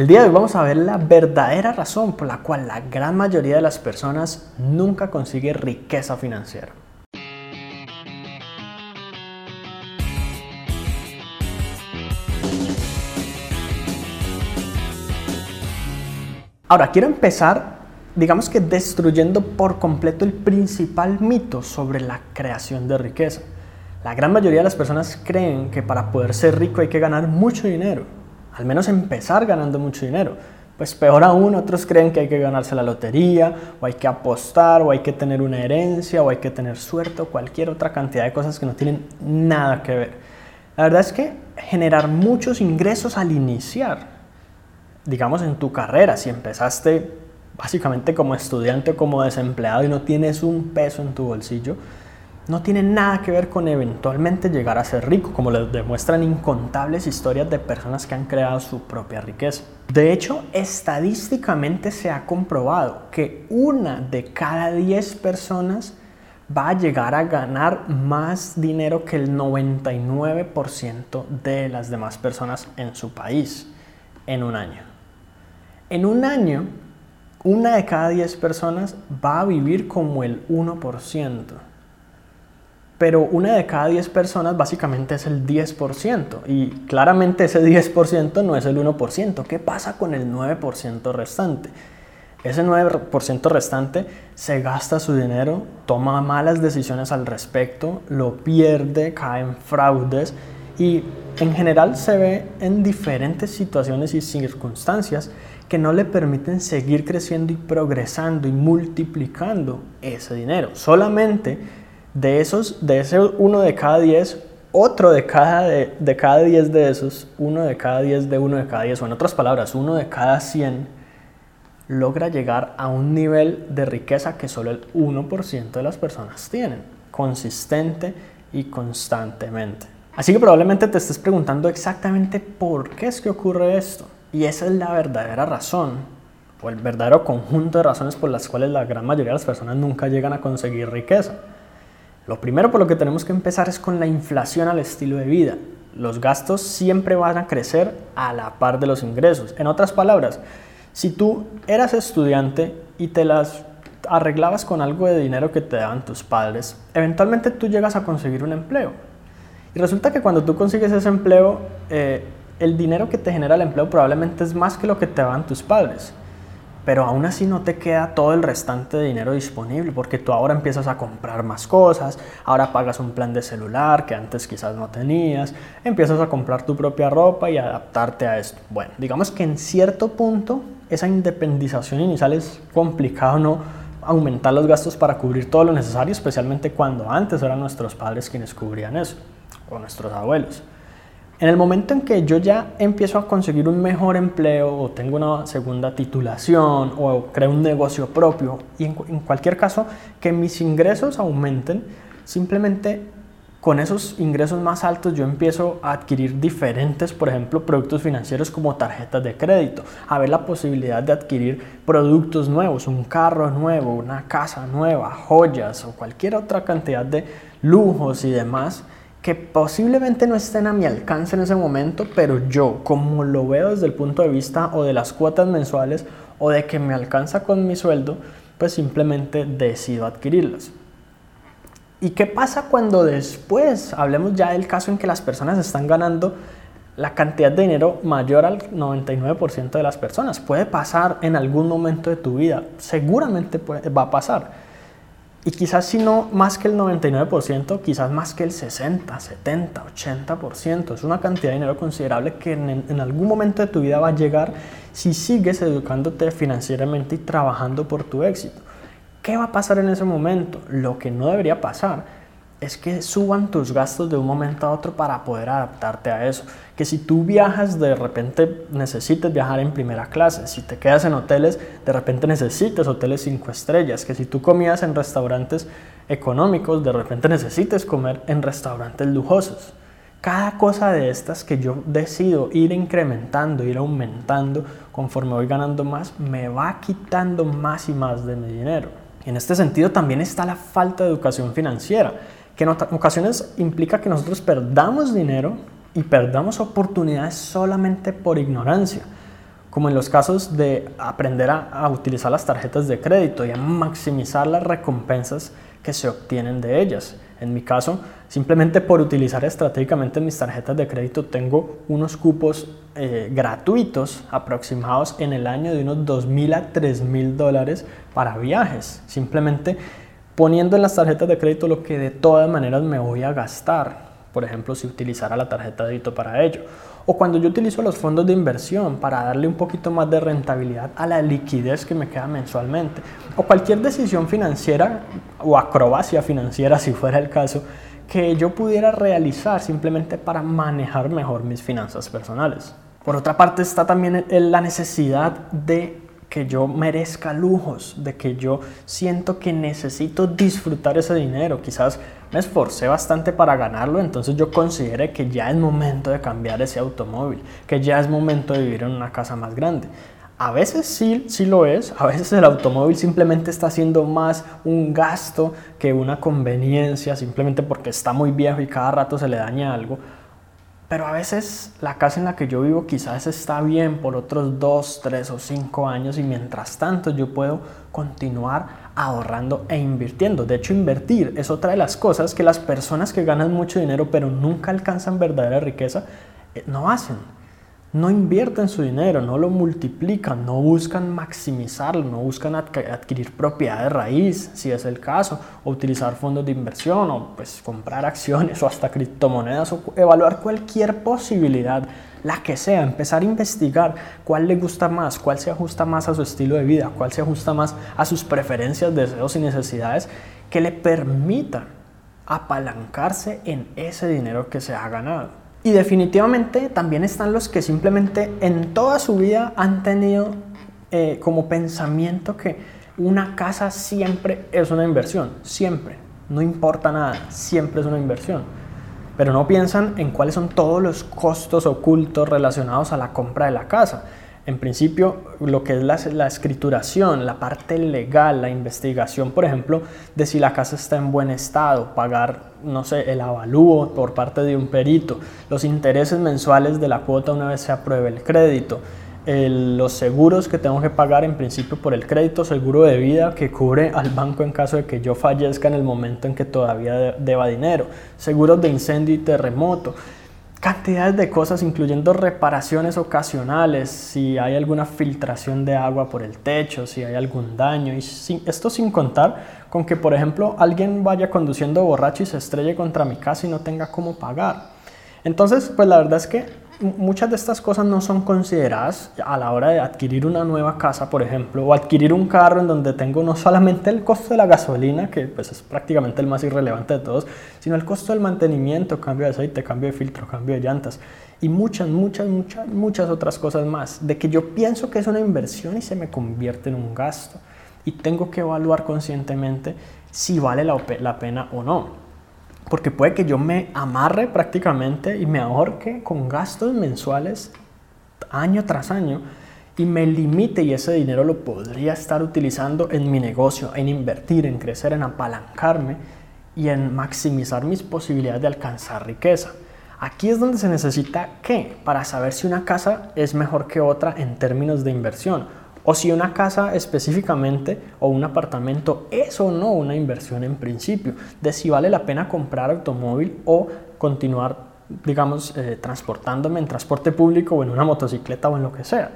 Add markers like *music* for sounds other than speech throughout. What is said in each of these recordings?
El día de hoy vamos a ver la verdadera razón por la cual la gran mayoría de las personas nunca consigue riqueza financiera. Ahora, quiero empezar, digamos que destruyendo por completo el principal mito sobre la creación de riqueza. La gran mayoría de las personas creen que para poder ser rico hay que ganar mucho dinero, al menos empezar ganando mucho dinero. Pues peor aún, otros creen que hay que ganarse la lotería, o hay que apostar, o hay que tener una herencia, o hay que tener suerte, o cualquier otra cantidad de cosas que no tienen nada que ver. La verdad es que generar muchos ingresos al iniciar digamos, en tu carrera, si empezaste básicamente como estudiante o como desempleado y no tienes un peso en tu bolsillo, no tiene nada que ver con eventualmente llegar a ser rico, como les demuestran incontables historias de personas que han creado su propia riqueza. De hecho, estadísticamente se ha comprobado que una de cada 10 personas va a llegar a ganar más dinero que el 99% de las demás personas en su país en un año. En un año, una de cada 10 personas va a vivir como el 1%. Pero una de cada 10 personas básicamente es el 10%. Y claramente ese 10% no es el 1%. ¿Qué pasa con el 9% restante? Ese 9% restante se gasta su dinero, toma malas decisiones al respecto, lo pierde, cae en fraudes y en general se ve en diferentes situaciones y circunstancias que no le permiten seguir creciendo y progresando y multiplicando ese dinero. Solamente de esos, de ese uno de cada diez, otro de cada, de, de cada diez de esos, uno de cada diez de uno de cada diez, o en otras palabras, uno de cada cien, logra llegar a un nivel de riqueza que solo el 1% de las personas tienen, consistente y constantemente. Así que probablemente te estés preguntando exactamente por qué es que ocurre esto. Y esa es la verdadera razón, o el verdadero conjunto de razones por las cuales la gran mayoría de las personas nunca llegan a conseguir riqueza. Lo primero por lo que tenemos que empezar es con la inflación al estilo de vida. Los gastos siempre van a crecer a la par de los ingresos. En otras palabras, si tú eras estudiante y te las arreglabas con algo de dinero que te daban tus padres, eventualmente tú llegas a conseguir un empleo. Y resulta que cuando tú consigues ese empleo, eh, el dinero que te genera el empleo probablemente es más que lo que te dan tus padres. Pero aún así no te queda todo el restante de dinero disponible porque tú ahora empiezas a comprar más cosas, ahora pagas un plan de celular que antes quizás no tenías, empiezas a comprar tu propia ropa y adaptarte a esto. Bueno, digamos que en cierto punto esa independización inicial es complicado no aumentar los gastos para cubrir todo lo necesario, especialmente cuando antes eran nuestros padres quienes cubrían eso, o nuestros abuelos. En el momento en que yo ya empiezo a conseguir un mejor empleo o tengo una segunda titulación o creo un negocio propio y en, cualquier caso que mis ingresos aumenten, simplemente con esos ingresos más altos yo empiezo a adquirir diferentes, por ejemplo, productos financieros como tarjetas de crédito, a ver la posibilidad de adquirir productos nuevos, un carro nuevo, una casa nueva, joyas o cualquier otra cantidad de lujos y demás que posiblemente no estén a mi alcance en ese momento, pero yo, como lo veo desde el punto de vista o de las cuotas mensuales o de que me alcanza con mi sueldo, pues simplemente decido adquirirlas. ¿Y qué pasa cuando después, hablemos ya del caso en que las personas están ganando la cantidad de dinero mayor al 99% de las personas? Puede pasar en algún momento de tu vida, seguramente va a pasar. Y quizás si no más que el 99%, quizás más que el 60, 70, 80%. Es una cantidad de dinero considerable que en, en, algún momento de tu vida va a llegar si sigues educándote financieramente y trabajando por tu éxito. ¿Qué va a pasar en ese momento? Lo que no debería pasar es que suban tus gastos de un momento a otro para poder adaptarte a eso. Que si tú viajas, de repente necesites viajar en primera clase. Si te quedas en hoteles, de repente necesites hoteles cinco estrellas. Que si tú comías en restaurantes económicos, de repente necesites comer en restaurantes lujosos. Cada cosa de estas que yo decido ir incrementando, ir aumentando conforme voy ganando más, me va quitando más y más de mi dinero. En este sentido también está la falta de educación financiera que en ocasiones implica que nosotros perdamos dinero y perdamos oportunidades solamente por ignorancia. como en los casos de aprender a, a, utilizar las tarjetas de crédito y a maximizar las recompensas que se obtienen de ellas. En mi caso, simplemente por utilizar estratégicamente mis tarjetas de crédito tengo unos cupos eh, gratuitos aproximados en el año de unos 2.000 a 3.000 dólares para viajes. Simplemente poniendo en las tarjetas de crédito lo que de todas maneras me voy a gastar. Por ejemplo, si utilizara la tarjeta de débito para ello. O cuando yo utilizo los fondos de inversión para darle un poquito más de rentabilidad a la liquidez que me queda mensualmente. O cualquier decisión financiera o acrobacia financiera, *laughs* si fuera el caso, que yo pudiera realizar simplemente para manejar mejor mis finanzas personales. Por otra parte está también la necesidad de que yo merezca lujos, de que yo siento que necesito disfrutar ese dinero. Quizás me esforcé bastante para ganarlo, entonces yo consideré que ya es momento de cambiar ese automóvil, que ya es momento de vivir en una casa más grande. A veces sí, sí lo es, a veces el automóvil simplemente está siendo más un gasto que una conveniencia, simplemente porque está muy viejo y cada rato se le daña algo. Pero a veces la casa en la que yo vivo quizás está bien por otros dos, tres o cinco años y mientras tanto yo puedo continuar ahorrando e invirtiendo. De hecho, invertir es otra de las cosas que las personas que ganan mucho dinero pero nunca alcanzan verdadera riqueza eh, no hacen no invierten su dinero, no lo multiplican, no buscan maximizarlo, no buscan adquirir propiedad de raíz, si es el caso, o utilizar fondos de inversión, o pues comprar acciones o hasta criptomonedas, o evaluar cualquier posibilidad, la que sea, empezar a investigar cuál le gusta más, cuál se ajusta más a su estilo de vida, cuál se ajusta más a sus preferencias, deseos y necesidades, que le permita apalancarse en ese dinero que se ha ganado. Y definitivamente también están los que simplemente en toda su vida han tenido eh, como pensamiento que una casa siempre es una inversión, siempre, no importa nada, siempre es una inversión. Pero no piensan en cuáles son todos los costos ocultos relacionados a la compra de la casa. En principio, lo que es la, escrituración, la parte legal, la investigación, por ejemplo, de si la casa está en buen estado, pagar, no sé, el avalúo por parte de un perito, los intereses mensuales de la cuota una vez se apruebe el crédito, los seguros que tengo que pagar en principio por el crédito, seguro de vida que cubre al banco en caso de que yo fallezca en el momento en que todavía deba dinero, seguros de incendio y terremoto cantidades de cosas, incluyendo reparaciones ocasionales, si hay alguna filtración de agua por el techo, si hay algún daño, y esto sin contar con que, por ejemplo, alguien vaya conduciendo borracho y se estrelle contra mi casa y no tenga cómo pagar. Entonces, pues la verdad es que muchas de estas cosas no son consideradas a la hora de adquirir una nueva casa, por ejemplo, o adquirir un carro en donde tengo no solamente el costo de la gasolina, que pues es prácticamente el más irrelevante de todos, sino el costo del mantenimiento, cambio de aceite, cambio de filtro, cambio de llantas y muchas, muchas, muchas, muchas otras cosas más, de que yo pienso que es una inversión y se me convierte en un gasto y tengo que evaluar conscientemente si vale la, la pena o no porque puede que yo me amarre prácticamente y me ahorque con gastos mensuales año tras año y me limite y ese dinero lo podría estar utilizando en mi negocio, en invertir, en crecer, en apalancarme y en maximizar mis posibilidades de alcanzar riqueza. Aquí es donde se necesita qué para saber si una casa es mejor que otra en términos de inversión o si una casa específicamente o un apartamento es o no una inversión en principio, de si vale la pena comprar automóvil o continuar, digamos, eh, transportándome en transporte público o en una motocicleta o en lo que sea.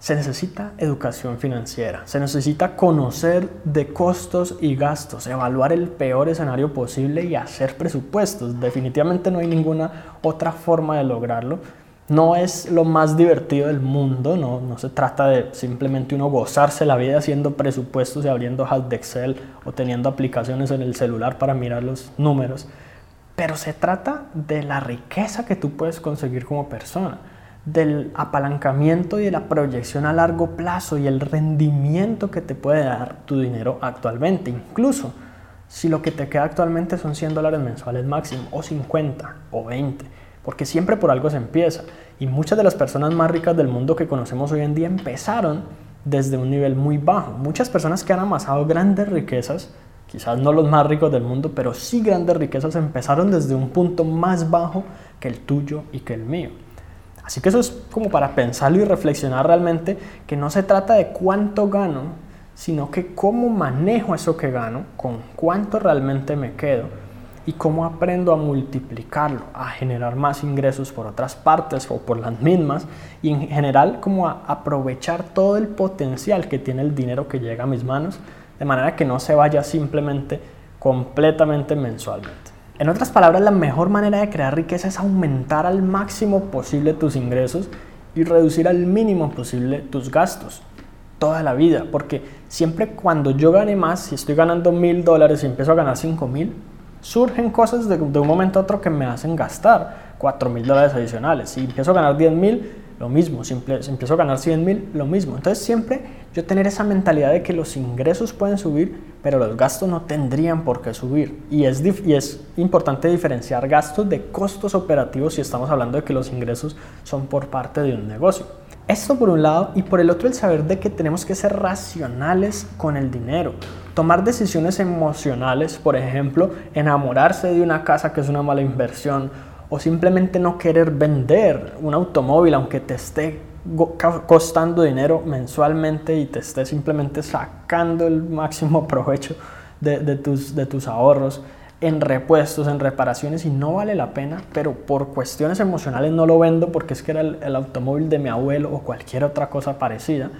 Se necesita educación financiera, se necesita conocer de costos y gastos, evaluar el peor escenario posible y hacer presupuestos. Definitivamente no hay ninguna otra forma de lograrlo no es lo más divertido del mundo, no, no se trata de simplemente uno gozarse la vida haciendo presupuestos y abriendo hojas de Excel o teniendo aplicaciones en el celular para mirar los números, pero se trata de la riqueza que tú puedes conseguir como persona, del apalancamiento y de la proyección a largo plazo y el rendimiento que te puede dar tu dinero actualmente, incluso si lo que te queda actualmente son 100 dólares mensuales máximo o 50 o 20 porque siempre por algo se empieza. Y muchas de las personas más ricas del mundo que conocemos hoy en día empezaron desde un nivel muy bajo. Muchas personas que han amasado grandes riquezas, quizás no los más ricos del mundo, pero sí grandes riquezas, empezaron desde un punto más bajo que el tuyo y que el mío. Así que eso es como para pensarlo y reflexionar realmente que no se trata de cuánto gano, sino que cómo manejo eso que gano, con cuánto realmente me quedo y cómo aprendo a multiplicarlo, a generar más ingresos por otras partes o por las mismas y en general como a aprovechar todo el potencial que tiene el dinero que llega a mis manos de manera que no se vaya simplemente completamente mensualmente. En otras palabras, la mejor manera de crear riqueza es aumentar al máximo posible tus ingresos y reducir al mínimo posible tus gastos toda la vida, porque siempre cuando yo gane más, si estoy ganando mil dólares y empiezo a ganar cinco mil, surgen cosas de, un momento a otro que me hacen gastar cuatro mil dólares adicionales. Si empiezo a ganar diez mil, lo mismo. Si empiezo a ganar 100 mil, lo mismo. Entonces siempre yo tener esa mentalidad de que los ingresos pueden subir, pero los gastos no tendrían por qué subir. Y es, y es importante diferenciar gastos de costos operativos si estamos hablando de que los ingresos son por parte de un negocio. Esto por un lado y por el otro el saber de que tenemos que ser racionales con el dinero. Tomar decisiones emocionales, por ejemplo, enamorarse de una casa que es una mala inversión o simplemente no querer vender un automóvil aunque te esté costando dinero mensualmente y te esté simplemente sacando el máximo *laughs* provecho de, tus, ahorros en repuestos, en reparaciones y no vale la pena, pero por cuestiones emocionales no lo vendo porque es que era el, automóvil de mi abuelo o cualquier otra cosa parecida.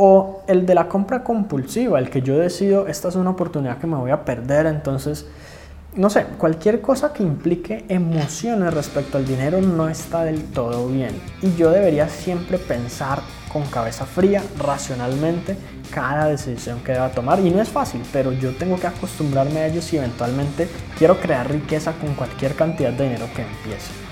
O el de la compra compulsiva, el que yo decido, esta es una oportunidad que me voy a perder, entonces no sé, cualquier cosa que implique emociones respecto al dinero no está del todo bien. Y yo debería siempre pensar con cabeza fría, racionalmente, cada decisión que deba tomar. Y no es fácil, pero yo tengo que acostumbrarme a ello si eventualmente quiero crear riqueza con cualquier cantidad de dinero que empiece.